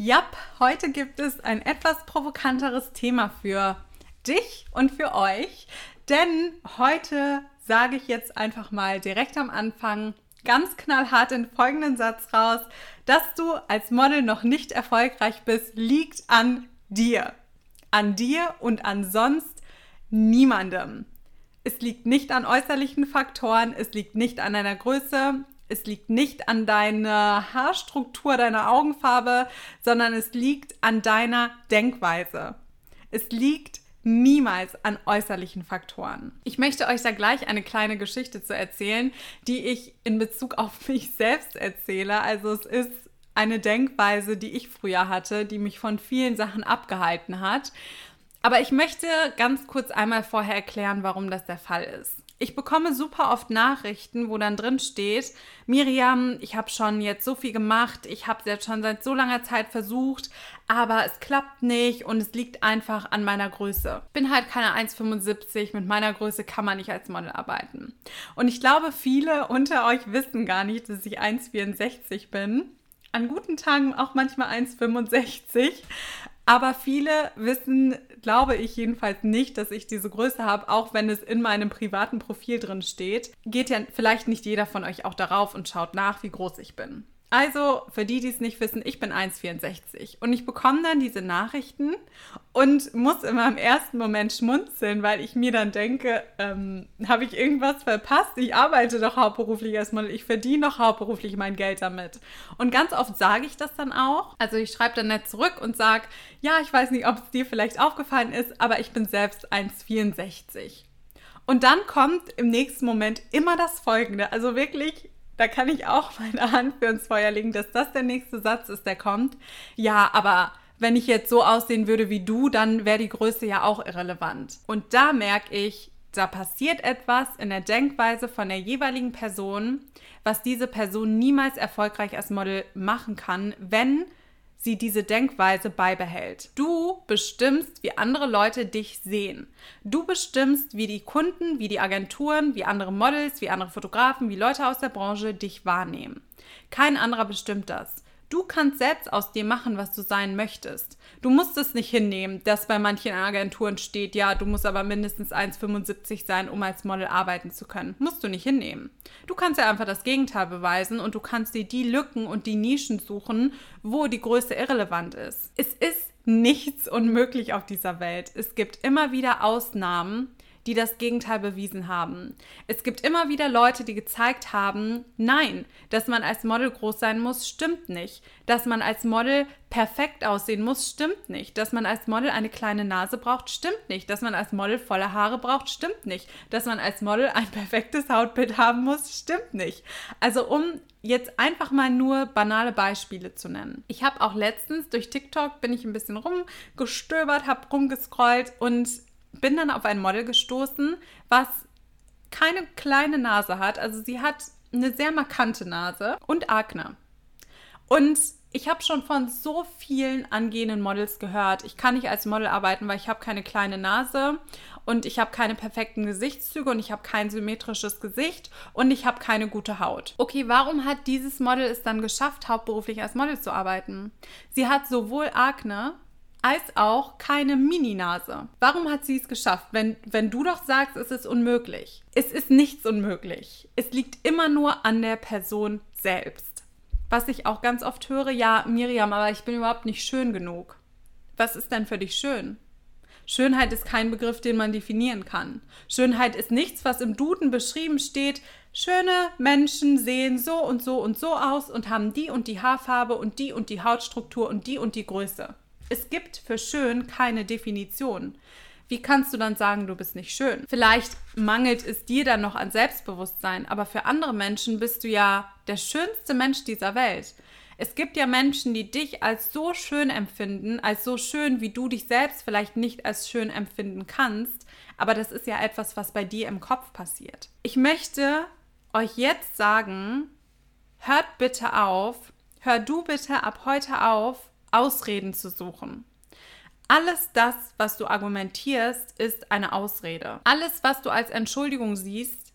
Jap, heute gibt es ein etwas provokanteres Thema für dich und für euch, denn heute sage ich jetzt einfach mal direkt am Anfang ganz knallhart den folgenden Satz raus, dass du als Model noch nicht erfolgreich bist, liegt an dir. An dir und an sonst niemandem. Es liegt nicht an äußerlichen Faktoren, es liegt nicht an deiner Größe, es liegt nicht an deiner Haarstruktur, deiner Augenfarbe, sondern es liegt an deiner Denkweise. Es liegt niemals an äußerlichen Faktoren. Ich möchte euch da gleich eine kleine Geschichte zu erzählen, die ich in Bezug auf mich selbst erzähle. Also es ist eine Denkweise, die ich früher hatte, die mich von vielen Sachen abgehalten hat. Aber ich möchte ganz kurz einmal vorher erklären, warum das der Fall ist. Ich bekomme super oft Nachrichten, wo dann drin steht, Miriam, ich habe schon jetzt so viel gemacht, ich habe es jetzt schon seit so langer Zeit versucht, aber es klappt nicht und es liegt einfach an meiner Größe. Bin halt keine 1,75, mit meiner Größe kann man nicht als Model arbeiten. Und ich glaube, viele unter euch wissen gar nicht, dass ich 1,64 bin. An guten Tagen auch manchmal 1,65. Aber viele wissen, glaube ich jedenfalls nicht, dass ich diese Größe habe, auch wenn es in meinem privaten Profil drin steht. Geht ja vielleicht nicht jeder von euch auch darauf und schaut nach, wie groß ich bin. Also, für die, die es nicht wissen, ich bin 1,64 und ich bekomme dann diese Nachrichten und muss immer im ersten Moment schmunzeln, weil ich mir dann denke, ähm, habe ich irgendwas verpasst? Ich arbeite doch hauptberuflich Model, ich verdiene doch hauptberuflich mein Geld damit. Und ganz oft sage ich das dann auch. Also ich schreibe dann nicht zurück und sage, ja, ich weiß nicht, ob es dir vielleicht aufgefallen ist, aber ich bin selbst 1,64. Und dann kommt im nächsten Moment immer das Folgende. Also wirklich da kann ich auch meine Hand für ins Feuer legen, dass das der nächste Satz ist, der kommt. Ja, aber wenn ich jetzt so aussehen würde wie du, dann wäre die Größe ja auch irrelevant. Und da merke ich, da passiert etwas in der Denkweise von der jeweiligen Person, was diese Person niemals erfolgreich als Model machen kann, wenn sie diese Denkweise beibehält. Du bestimmst, wie andere Leute dich sehen. Du bestimmst, wie die Kunden, wie die Agenturen, wie andere Models, wie andere Fotografen, wie Leute aus der Branche dich wahrnehmen. Kein anderer bestimmt das. Du kannst selbst aus dir machen, was du sein möchtest. Du musst es nicht hinnehmen, dass bei manchen Agenturen steht, ja, du musst aber mindestens 1,75 sein, um als Model arbeiten zu können. Musst du nicht hinnehmen. Du kannst ja einfach das Gegenteil beweisen und du kannst dir die Lücken und die Nischen suchen, wo die Größe irrelevant ist. Es ist nichts unmöglich auf dieser Welt. Es gibt immer wieder Ausnahmen, die das Gegenteil bewiesen haben. Es gibt immer wieder Leute, die gezeigt haben, nein, dass man als Model groß sein muss, stimmt nicht. Dass man als Model perfekt aussehen muss, stimmt nicht. Dass man als Model eine kleine Nase braucht, stimmt nicht. Dass man als Model volle Haare braucht, stimmt nicht. Dass man als Model ein perfektes Hautbild haben muss, stimmt nicht. Also um jetzt einfach mal nur banale Beispiele zu nennen. Ich habe auch letztens durch TikTok bin ich ein bisschen rumgestöbert, habe rumgescrollt und bin dann auf ein Model gestoßen, was keine kleine Nase hat. Also sie hat eine sehr markante Nase und Akne. Und ich habe schon von so vielen angehenden Models gehört, ich kann nicht als Model arbeiten, weil ich habe keine kleine Nase und ich habe keine perfekten Gesichtszüge und ich habe kein symmetrisches Gesicht und ich habe keine gute Haut. Okay, warum hat dieses Model es dann geschafft, hauptberuflich als Model zu arbeiten? Sie hat sowohl Akne als auch keine Mini-Nase. Warum hat sie es geschafft, wenn, wenn du doch sagst, es ist unmöglich? Es ist nichts unmöglich. Es liegt immer nur an der Person selbst. Was ich auch ganz oft höre, ja, Miriam, aber ich bin überhaupt nicht schön genug. Was ist denn für dich schön? Schönheit ist kein Begriff, den man definieren kann. Schönheit ist nichts, was im Duden beschrieben steht. Schöne Menschen sehen so und so und so aus und haben die und die Haarfarbe und die und die Hautstruktur und die und die Größe. Es gibt für schön keine Definition. Wie kannst du dann sagen, du bist nicht schön? Vielleicht mangelt es dir dann noch an Selbstbewusstsein, aber für andere Menschen bist du ja der schönste Mensch dieser Welt. Es gibt ja Menschen, die dich als so schön empfinden, als so schön, wie du dich selbst vielleicht nicht als schön empfinden kannst, aber das ist ja etwas, was bei dir im Kopf passiert. Ich möchte euch jetzt sagen, hört bitte auf, hör du bitte ab heute auf, Ausreden zu suchen. Alles das, was du argumentierst, ist eine Ausrede. Alles, was du als Entschuldigung siehst,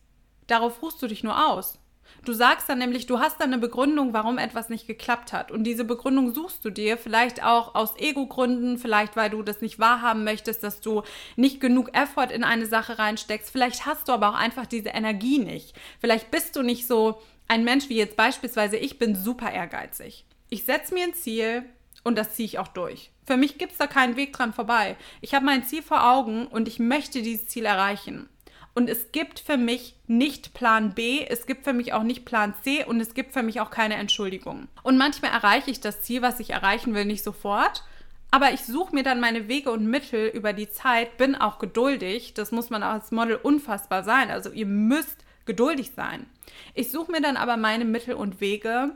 darauf ruhst du dich nur aus. Du sagst dann nämlich, du hast dann eine Begründung, warum etwas nicht geklappt hat. Und diese Begründung suchst du dir vielleicht auch aus Ego-Gründen, vielleicht weil du das nicht wahrhaben möchtest, dass du nicht genug Effort in eine Sache reinsteckst. Vielleicht hast du aber auch einfach diese Energie nicht. Vielleicht bist du nicht so ein Mensch wie jetzt beispielsweise ich bin super ehrgeizig. Ich setze mir ein Ziel und das ziehe ich auch durch. Für mich gibt es da keinen Weg dran vorbei. Ich habe mein Ziel vor Augen und ich möchte dieses Ziel erreichen. Und es gibt für mich nicht Plan B, es gibt für mich auch nicht Plan C und es gibt für mich auch keine Entschuldigung. Und manchmal erreiche ich das Ziel, was ich erreichen will, nicht sofort. Aber ich suche mir dann meine Wege und Mittel über die Zeit, bin auch geduldig. Das muss man als Model unfassbar sein. Also ihr müsst geduldig sein. Ich suche mir dann aber meine Mittel und Wege,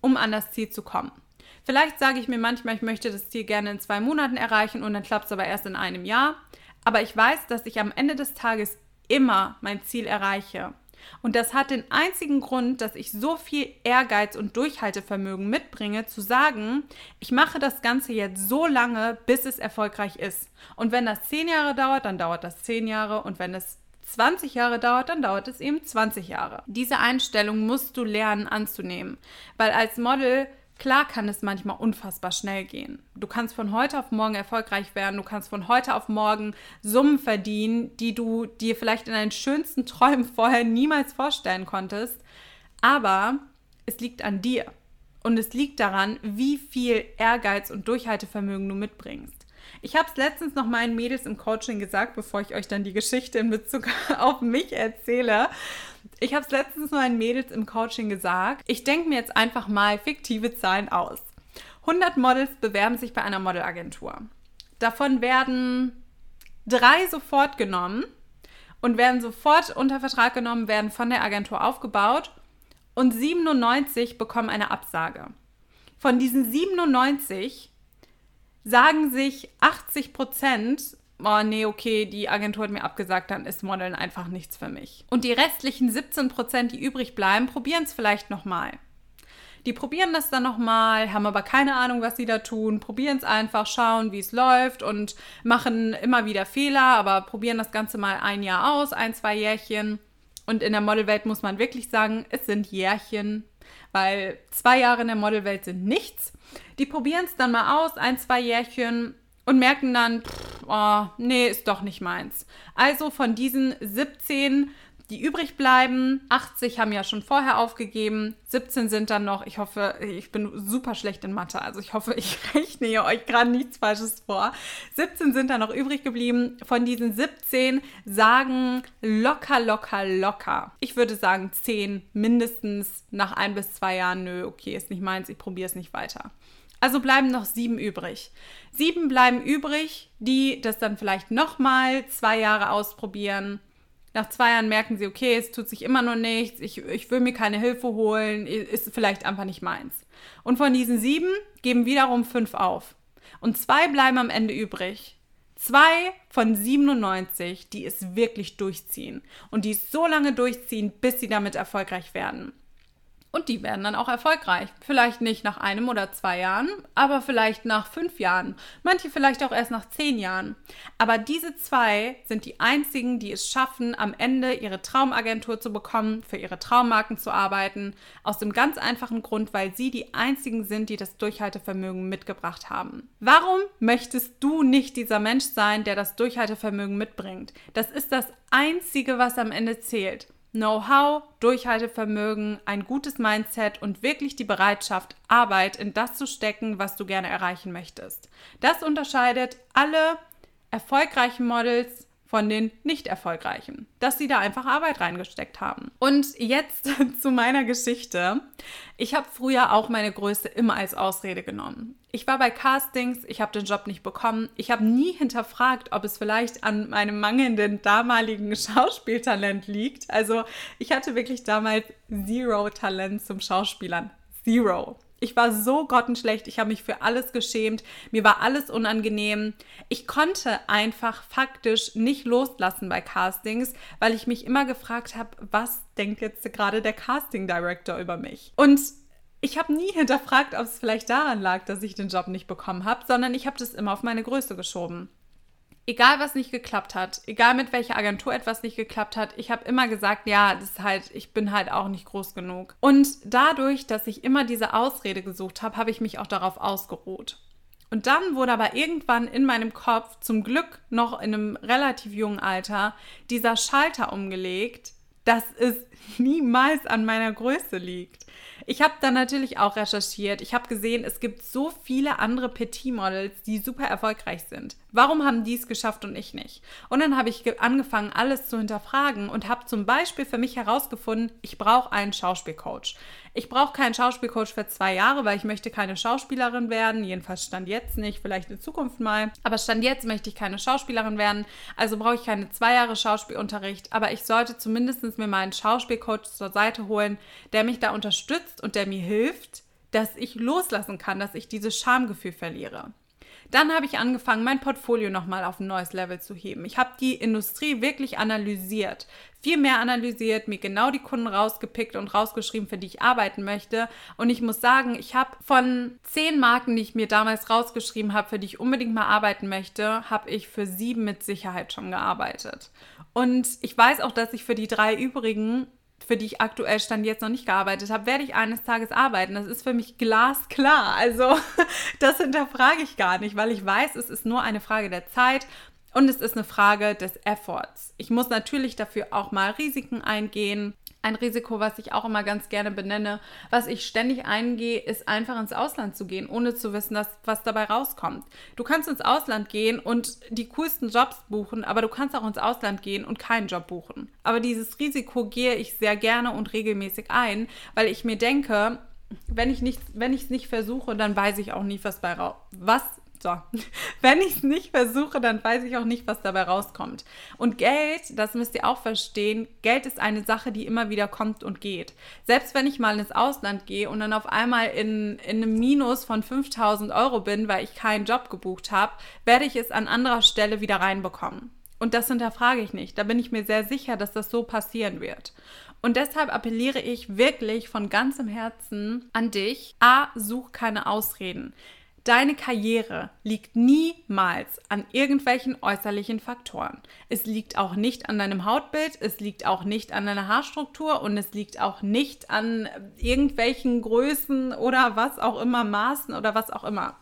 um an das Ziel zu kommen. Vielleicht sage ich mir manchmal, ich möchte das Ziel gerne in zwei Monaten erreichen und dann klappt es aber erst in einem Jahr. Aber ich weiß, dass ich am Ende des Tages immer mein Ziel erreiche. Und das hat den einzigen Grund, dass ich so viel Ehrgeiz und Durchhaltevermögen mitbringe, zu sagen, ich mache das Ganze jetzt so lange, bis es erfolgreich ist. Und wenn das zehn Jahre dauert, dann dauert das zehn Jahre. Und wenn es 20 Jahre dauert, dann dauert es eben 20 Jahre. Diese Einstellung musst du lernen anzunehmen, weil als Model Klar kann es manchmal unfassbar schnell gehen. Du kannst von heute auf morgen erfolgreich werden, du kannst von heute auf morgen Summen verdienen, die du dir vielleicht in deinen schönsten Träumen vorher niemals vorstellen konntest. Aber es liegt an dir. Und es liegt daran, wie viel Ehrgeiz und Durchhaltevermögen du mitbringst. Ich habe es letztens noch meinen Mädels im Coaching gesagt, bevor ich euch dann die Geschichte in Bezug auf mich erzähle. Ich habe es letztens meinen Mädels im Coaching gesagt. Ich denke mir jetzt einfach mal fiktive Zahlen aus. 100 Models bewerben sich bei einer Modelagentur. Davon werden drei sofort genommen und werden sofort unter Vertrag genommen, werden von der Agentur aufgebaut und 97 bekommen eine Absage. Von diesen 97 sagen sich 80 Prozent, oh nee, okay, die Agentur hat mir abgesagt, dann ist Modeln einfach nichts für mich. Und die restlichen 17 Prozent, die übrig bleiben, probieren es vielleicht nochmal. Die probieren das dann nochmal, haben aber keine Ahnung, was sie da tun, probieren es einfach, schauen, wie es läuft und machen immer wieder Fehler, aber probieren das Ganze mal ein Jahr aus, ein, zwei Jährchen. Und in der Modelwelt muss man wirklich sagen, es sind Jährchen, weil zwei Jahre in der Modelwelt sind nichts. Die probieren es dann mal aus, ein, zwei Jährchen und merken dann, pff, oh, nee, ist doch nicht meins. Also von diesen 17 die übrig bleiben, 80 haben ja schon vorher aufgegeben, 17 sind dann noch, ich hoffe, ich bin super schlecht in Mathe, also ich hoffe, ich rechne euch gerade nichts Falsches vor. 17 sind dann noch übrig geblieben. Von diesen 17 sagen locker, locker, locker. Ich würde sagen 10 mindestens nach ein bis zwei Jahren, nö, okay, ist nicht meins, ich probiere es nicht weiter. Also bleiben noch sieben übrig. Sieben bleiben übrig, die das dann vielleicht nochmal zwei Jahre ausprobieren nach zwei Jahren merken sie, okay, es tut sich immer noch nichts, ich, ich will mir keine Hilfe holen, ist vielleicht einfach nicht meins. Und von diesen sieben geben wiederum fünf auf. Und zwei bleiben am Ende übrig. Zwei von 97, die es wirklich durchziehen. Und die es so lange durchziehen, bis sie damit erfolgreich werden. Und die werden dann auch erfolgreich. Vielleicht nicht nach einem oder zwei Jahren, aber vielleicht nach fünf Jahren. Manche vielleicht auch erst nach zehn Jahren. Aber diese zwei sind die einzigen, die es schaffen, am Ende ihre Traumagentur zu bekommen, für ihre Traummarken zu arbeiten. Aus dem ganz einfachen Grund, weil sie die einzigen sind, die das Durchhaltevermögen mitgebracht haben. Warum möchtest du nicht dieser Mensch sein, der das Durchhaltevermögen mitbringt? Das ist das Einzige, was am Ende zählt. Know-how, Durchhaltevermögen, ein gutes Mindset und wirklich die Bereitschaft, Arbeit in das zu stecken, was du gerne erreichen möchtest. Das unterscheidet alle erfolgreichen Models von den nicht erfolgreichen, dass sie da einfach Arbeit reingesteckt haben. Und jetzt zu meiner Geschichte. Ich habe früher auch meine Größe immer als Ausrede genommen. Ich war bei Castings, ich habe den Job nicht bekommen. Ich habe nie hinterfragt, ob es vielleicht an meinem mangelnden damaligen Schauspieltalent liegt. Also ich hatte wirklich damals zero Talent zum Schauspielern. Zero. Ich war so grottenschlecht, ich habe mich für alles geschämt, mir war alles unangenehm. Ich konnte einfach faktisch nicht loslassen bei Castings, weil ich mich immer gefragt habe, was denkt jetzt gerade der Casting Director über mich? Und ich habe nie hinterfragt, ob es vielleicht daran lag, dass ich den Job nicht bekommen habe, sondern ich habe das immer auf meine Größe geschoben. Egal was nicht geklappt hat, egal mit welcher Agentur etwas nicht geklappt hat, ich habe immer gesagt, ja, das ist halt, ich bin halt auch nicht groß genug. Und dadurch, dass ich immer diese Ausrede gesucht habe, habe ich mich auch darauf ausgeruht. Und dann wurde aber irgendwann in meinem Kopf, zum Glück noch in einem relativ jungen Alter, dieser Schalter umgelegt, dass es niemals an meiner Größe liegt. Ich habe dann natürlich auch recherchiert. Ich habe gesehen, es gibt so viele andere Petit-Models, die super erfolgreich sind. Warum haben die es geschafft und ich nicht? Und dann habe ich angefangen, alles zu hinterfragen und habe zum Beispiel für mich herausgefunden, ich brauche einen Schauspielcoach. Ich brauche keinen Schauspielcoach für zwei Jahre, weil ich möchte keine Schauspielerin werden. Jedenfalls stand jetzt nicht, vielleicht in Zukunft mal. Aber stand jetzt möchte ich keine Schauspielerin werden. Also brauche ich keine zwei Jahre Schauspielunterricht. Aber ich sollte zumindest mir mal einen Schauspielcoach zur Seite holen, der mich da unterstützt und der mir hilft, dass ich loslassen kann, dass ich dieses Schamgefühl verliere. Dann habe ich angefangen, mein Portfolio nochmal auf ein neues Level zu heben. Ich habe die Industrie wirklich analysiert, viel mehr analysiert, mir genau die Kunden rausgepickt und rausgeschrieben, für die ich arbeiten möchte. Und ich muss sagen, ich habe von zehn Marken, die ich mir damals rausgeschrieben habe, für die ich unbedingt mal arbeiten möchte, habe ich für sieben mit Sicherheit schon gearbeitet. Und ich weiß auch, dass ich für die drei übrigen für die ich aktuell stand jetzt noch nicht gearbeitet habe, werde ich eines Tages arbeiten. Das ist für mich glasklar. Also das hinterfrage ich gar nicht, weil ich weiß, es ist nur eine Frage der Zeit und es ist eine Frage des Efforts. Ich muss natürlich dafür auch mal Risiken eingehen. Ein Risiko, was ich auch immer ganz gerne benenne, was ich ständig eingehe, ist einfach ins Ausland zu gehen, ohne zu wissen, dass, was dabei rauskommt. Du kannst ins Ausland gehen und die coolsten Jobs buchen, aber du kannst auch ins Ausland gehen und keinen Job buchen. Aber dieses Risiko gehe ich sehr gerne und regelmäßig ein, weil ich mir denke, wenn ich es nicht versuche, dann weiß ich auch nie, was bei was so, wenn ich es nicht versuche, dann weiß ich auch nicht, was dabei rauskommt. Und Geld, das müsst ihr auch verstehen, Geld ist eine Sache, die immer wieder kommt und geht. Selbst wenn ich mal ins Ausland gehe und dann auf einmal in, in einem Minus von 5000 Euro bin, weil ich keinen Job gebucht habe, werde ich es an anderer Stelle wieder reinbekommen. Und das hinterfrage ich nicht. Da bin ich mir sehr sicher, dass das so passieren wird. Und deshalb appelliere ich wirklich von ganzem Herzen an dich. A, such keine Ausreden. Deine Karriere liegt niemals an irgendwelchen äußerlichen Faktoren. Es liegt auch nicht an deinem Hautbild, es liegt auch nicht an deiner Haarstruktur und es liegt auch nicht an irgendwelchen Größen oder was auch immer, Maßen oder was auch immer.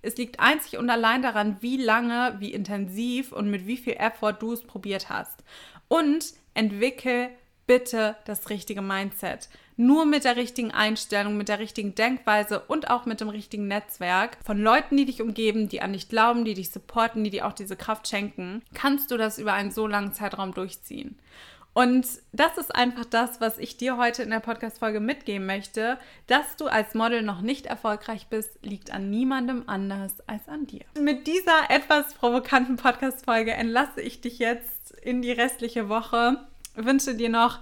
Es liegt einzig und allein daran, wie lange, wie intensiv und mit wie viel Effort du es probiert hast. Und entwickel bitte das richtige Mindset. Nur mit der richtigen Einstellung, mit der richtigen Denkweise und auch mit dem richtigen Netzwerk von Leuten, die dich umgeben, die an dich glauben, die dich supporten, die dir auch diese Kraft schenken, kannst du das über einen so langen Zeitraum durchziehen. Und das ist einfach das, was ich dir heute in der Podcast-Folge mitgeben möchte. Dass du als Model noch nicht erfolgreich bist, liegt an niemandem anders als an dir. Mit dieser etwas provokanten Podcast-Folge entlasse ich dich jetzt in die restliche Woche wünsche dir noch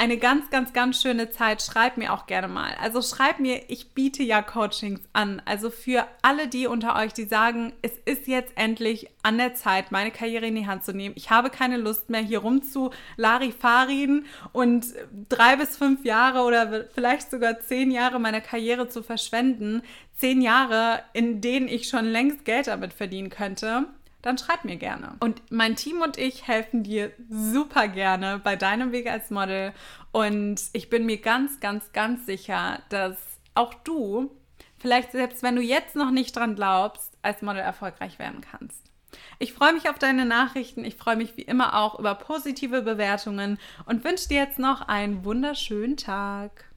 eine ganz, ganz, ganz schöne Zeit. Schreib mir auch gerne mal. Also schreib mir, ich biete ja Coachings an. Also für alle die unter euch, die sagen, es ist jetzt endlich an der Zeit, meine Karriere in die Hand zu nehmen. Ich habe keine Lust mehr, hier rum zu Larifarien und drei bis fünf Jahre oder vielleicht sogar zehn Jahre meiner Karriere zu verschwenden. Zehn Jahre, in denen ich schon längst Geld damit verdienen könnte dann schreib mir gerne. Und mein Team und ich helfen dir super gerne bei deinem Weg als Model. Und ich bin mir ganz, ganz, ganz sicher, dass auch du, vielleicht selbst wenn du jetzt noch nicht dran glaubst, als Model erfolgreich werden kannst. Ich freue mich auf deine Nachrichten. Ich freue mich wie immer auch über positive Bewertungen und wünsche dir jetzt noch einen wunderschönen Tag.